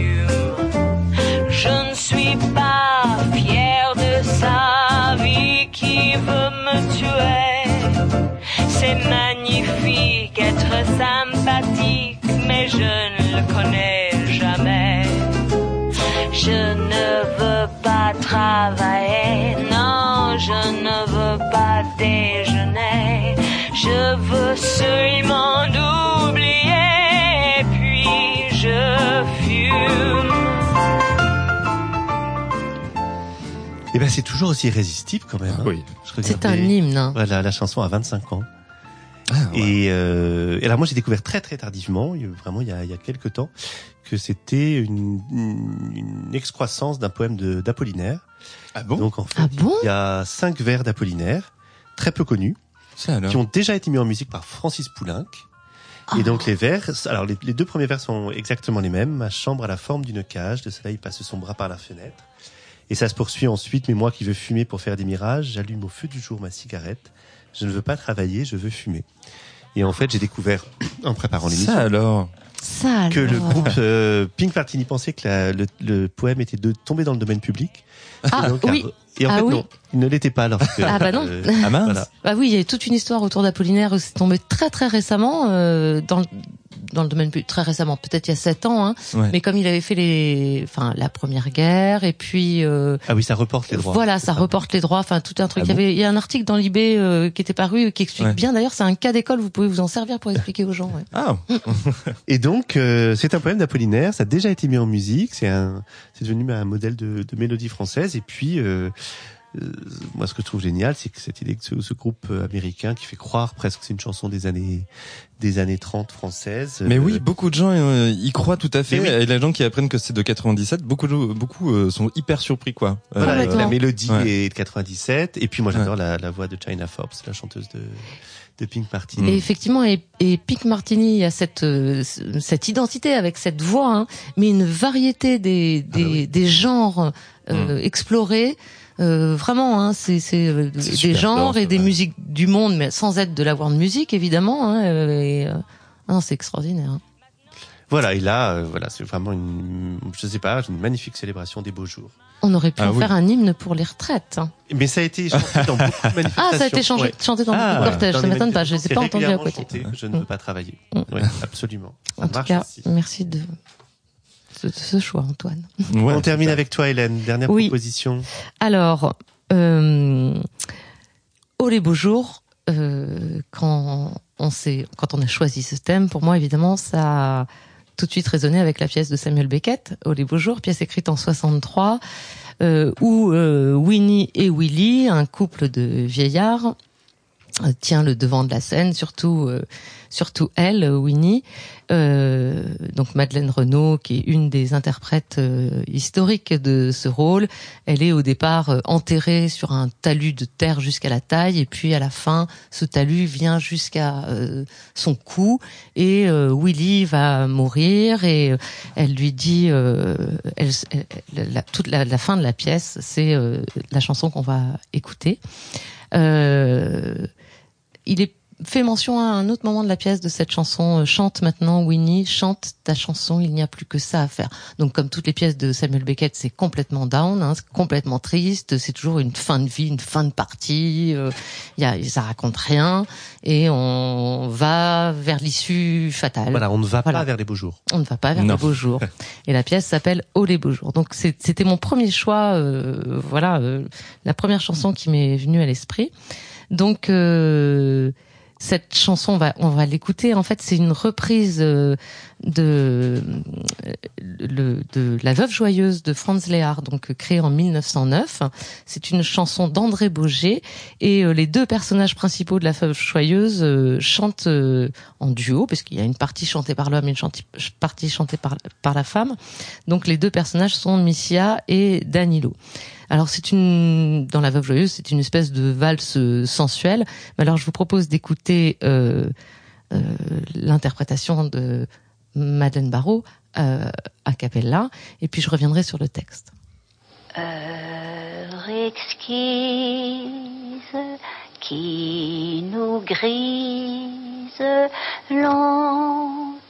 Je suis pas fier de sa vie qui veut me tuer. C'est magnifique être sympathique, mais je ne le connais jamais. Je ne veux pas travailler, non, je ne veux pas déjeuner. Je veux seulement c'est toujours aussi irrésistible quand même. hein. Oui. C'est un hymne. hein. Voilà, la chanson a 25 ans. Ah, ouais. Et, euh, et alors moi j'ai découvert très très tardivement, vraiment il y a, il y a quelques temps, que c'était une, une, une excroissance d'un poème de- d'Apollinaire. Ah bon? Donc en fait, Ah bon? il y a cinq vers d'Apollinaire, très peu connus, qui ont déjà été mis en musique par Francis Poulenc. Ah. Et donc les vers, alors les, les deux premiers vers sont exactement les mêmes. Ma chambre a la forme d'une cage, le soleil passe son bras par la fenêtre. Et ça se poursuit ensuite, mais moi qui veux fumer pour faire des mirages, j'allume au feu du jour ma cigarette. Je ne veux pas travailler, je veux fumer. Et en fait, j'ai découvert, (clears throat) en préparant l'émission, Ça alors. Ça que le alors. groupe euh, Pink Martini pensait que la- le, le poème était de tomber dans le domaine public. Ah, donc, oui. Et en Ah fait, oui. non, il ne l'était pas lorsque... Ah bah non. euh, Ah mince. voilà. Bah oui, il y a toute une histoire autour d'Apollinaire. C'est tombé très très récemment euh, dans le dans le domaine très récemment, peut-être il y a sept ans. Hein, Ouais. Mais comme il avait fait les, enfin la première guerre et puis euh, Ah oui, ça reporte les droits. voilà, ça reporte les droits. Enfin tout un truc. Ah il y bon avait, il y a un article dans l'IB euh, qui était paru qui explique Ouais. bien. D'ailleurs, c'est un cas d'école. Vous pouvez vous en servir pour expliquer aux gens. ouais. Ah. (laughs) Et donc, euh, c'est un poème d'Apollinaire. Ça a déjà été mis en musique. C'est un, c'est devenu un modèle de, de mélodie française. Et puis, euh, moi, ce que je trouve génial, c'est que cette idée que ce, ce groupe euh, américain qui fait croire presque que c'est une chanson des années, des années 30 françaises. Mais euh, oui, beaucoup de gens euh, y croient tout à fait. Mais oui. Et les gens qui apprennent que c'est de 97, beaucoup, beaucoup euh, sont hyper surpris quoi. Voilà, Euh, la mélodie Ouais. est de 97. Et puis, moi, j'adore la, la voix de China Forbes, la chanteuse de, de Pink Martini. Et effectivement, et, et Pic Martini a cette euh, cette identité avec cette voix, hein, mais une variété des des, Ah bah oui. des genres euh, explorés. Euh, vraiment, hein, c'est euh, des genres et des musiques du monde, mais sans être de la world music évidemment. Hein, euh, et, euh, non, c'est extraordinaire. hein. Voilà, et là, euh, voilà, c'est vraiment une, je sais pas, une magnifique célébration des beaux jours. On aurait pu Ah en oui. faire un hymne pour les retraites. hein. Mais ça a été chanté dans beaucoup de manifestations. (laughs) Ah, ça a été changé, Ouais. chanté dans Ah, beaucoup de cortèges. Ça m'étonne pas. Je les ai pas entendus à côté. chanté, Je ne veux pas travailler. Mm. Oui, absolument. Ça En tout cas, aussi. merci de de ce choix, Antoine. ouais, On termine avec toi, Hélène. Dernière Oui. proposition. Alors, euh, oh les beaux jours, euh, quand on s'est, quand on a choisi ce thème, pour moi évidemment, ça a tout de suite résonné avec la pièce de Samuel Beckett, Oh les beaux jours, pièce écrite en 63, euh, où euh, Winnie et Willy, un couple de vieillards, euh, tient le devant de la scène, surtout euh, surtout elle, euh, Winnie, euh, donc Madeleine Renaud, qui est une des interprètes euh, historiques de ce rôle. Elle est au départ euh, enterrée sur un talus de terre jusqu'à la taille, et puis à la fin, ce talus vient jusqu'à euh, son cou, et euh, Willy va mourir, et euh, elle lui dit, euh, elle, elle- la, toute la, fin de la pièce, c'est euh, la chanson qu'on va écouter. Euh, il est fait mention à un autre moment de la pièce de cette chanson euh, chante maintenant Winnie chante ta chanson il n'y a plus que ça à faire donc comme toutes les pièces de Samuel Beckett c'est complètement down hein, c'est complètement triste c'est toujours une fin de vie une fin de partie euh, il y a ça raconte rien et on va vers l'issue fatale Voilà, on ne va Voilà. pas vers les beaux jours. on ne va pas vers Non. les beaux jours. (laughs) Et la pièce s'appelle Oh les beaux jours. Donc c'était mon premier choix, euh, voilà, euh, la première chanson qui m'est venue à l'esprit. Donc euh, cette chanson, on va, on va l'écouter. En fait, c'est une reprise euh, de, euh, le, de La Veuve Joyeuse de Franz Lehár, donc euh, créée en 1909. C'est une chanson d'André Boger et euh, les deux personnages principaux de La Veuve Joyeuse euh, chantent euh, en duo, parce qu'il y a une partie chantée par l'homme et une partie chantée par, par la femme. Donc les deux personnages sont Missia et Danilo. Alors c'est une dans la Veuve joyeuse, c'est une espèce de valse sensuelle. Alors je vous propose d'écouter euh, euh, l'interprétation de Madeleine Barrault euh, a cappella, et puis je reviendrai sur le texte. Exquise qui nous grise lentement.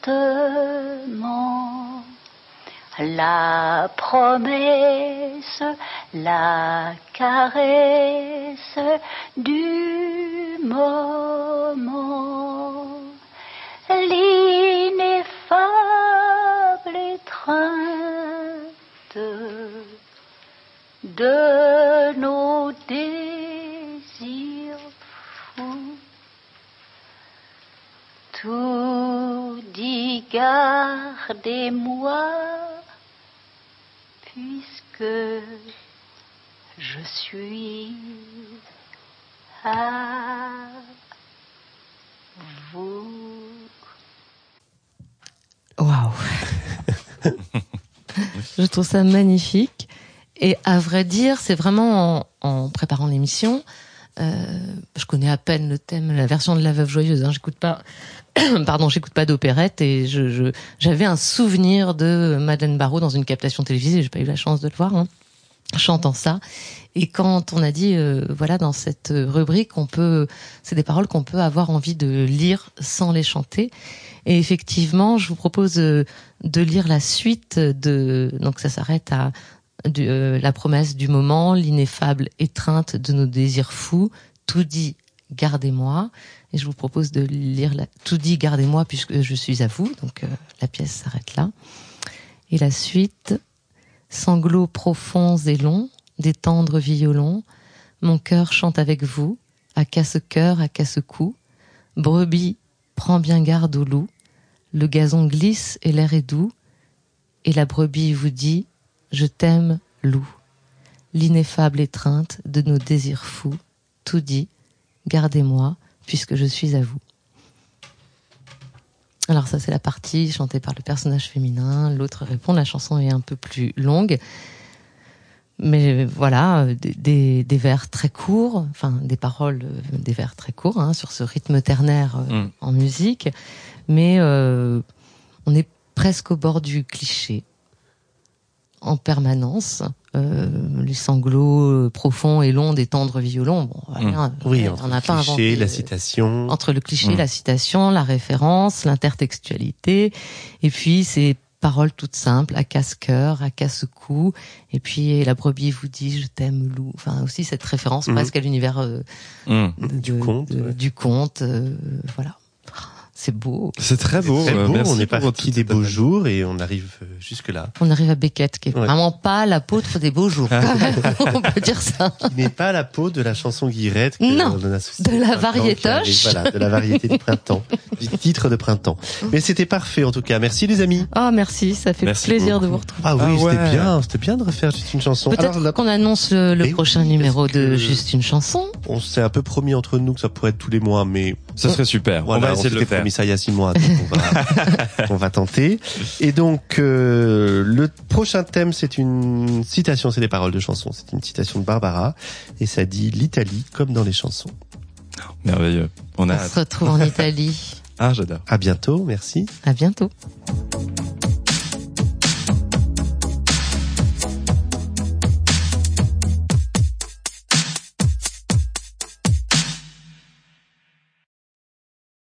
La promesse, la caresse du moment. L'ineffable étreinte de nos désirs fous. Tout dit gardez-moi, puisque je suis à vous. Waouh (laughs) Je trouve ça magnifique. Et à vrai dire, c'est vraiment en, en préparant l'émission, euh, je connais à peine le thème, la version de la Veuve Joyeuse. Hein, j'écoute pas, (coughs) pardon, j'écoute pas d'opérette et j'avais un souvenir de Madeleine Barrault dans une captation télévisée. J'ai pas eu la chance de le voir. Hein, chantant ça. Et quand on a dit, euh, voilà, dans cette rubrique, on peut, c'est des paroles qu'on peut avoir envie de lire sans les chanter. Et effectivement, je vous propose euh, de lire la suite de, donc ça s'arrête à euh, la promesse du moment, l'ineffable étreinte de nos désirs fous, tout dit, gardez-moi. Et je vous propose de lire la, tout dit, gardez-moi puisque je suis à vous. Donc euh, la pièce s'arrête là. Et la suite, sanglots profonds et longs, des tendres violons, mon cœur chante avec vous, à casse-cœur, à casse-cou, brebis, prends bien garde au loup, le gazon glisse et l'air est doux, et la brebis vous dit, je t'aime, loup. L'ineffable étreinte de nos désirs fous, tout dit, gardez-moi, puisque je suis à vous. Alors ça c'est la partie chantée par le personnage féminin, l'autre répond, la chanson est un peu plus longue. Mais voilà, des, des, des vers très courts, enfin des paroles, euh, des vers très courts hein, sur ce rythme ternaire euh, Mm. en musique, mais euh, on est presque au bord du cliché en permanence. Euh, les sanglots euh, profonds et longs des tendres violons, bon, voilà, Mm. Oui, ouais, entre on n'a le pas cliché, inventé, la euh, citation. entre le cliché, Mm. la citation, la référence, l'intertextualité, et puis ces paroles toutes simples, à casse-cœur, à casse-cou, et puis la brebis vous dit je t'aime loup. Enfin aussi cette référence Mhm. presque à l'univers euh, Du conte, ouais. du conte, euh, voilà. C'est beau. C'est très beau. Très beau, merci on est pour parti des beaux jours et on arrive euh, jusque là. On arrive à Beckett, qui est Ouais. vraiment pas l'apôtre des beaux jours. (laughs) (laughs) on peut dire ça. Qui n'est pas la peau de la chanson Guirette. Non, on a associé de la variétoche. Voilà, de la variété du printemps, du titre de printemps. Mais c'était parfait en tout cas. Merci les amis. Ah merci, ça fait Merci plaisir de vous retrouver. Ah oui, Ah c'était bien, c'était bien de refaire juste une chanson. Peut-être qu'on annonce le, prochain oui, numéro de Juste une chanson. on s'est un peu promis entre nous que ça pourrait être tous les mois, mais Ça serait super. Voilà, on va essayer de le faire. promis ça il y a six mois, donc on va, (laughs) on va tenter. Et donc, euh, le prochain thème, c'est une citation, c'est des paroles de chansons. C'est une citation de Barbara, et ça dit l'Italie comme dans les chansons. Merveilleux. On a. On se retrouve en Italie. Ah, j'adore. À bientôt, merci. À bientôt.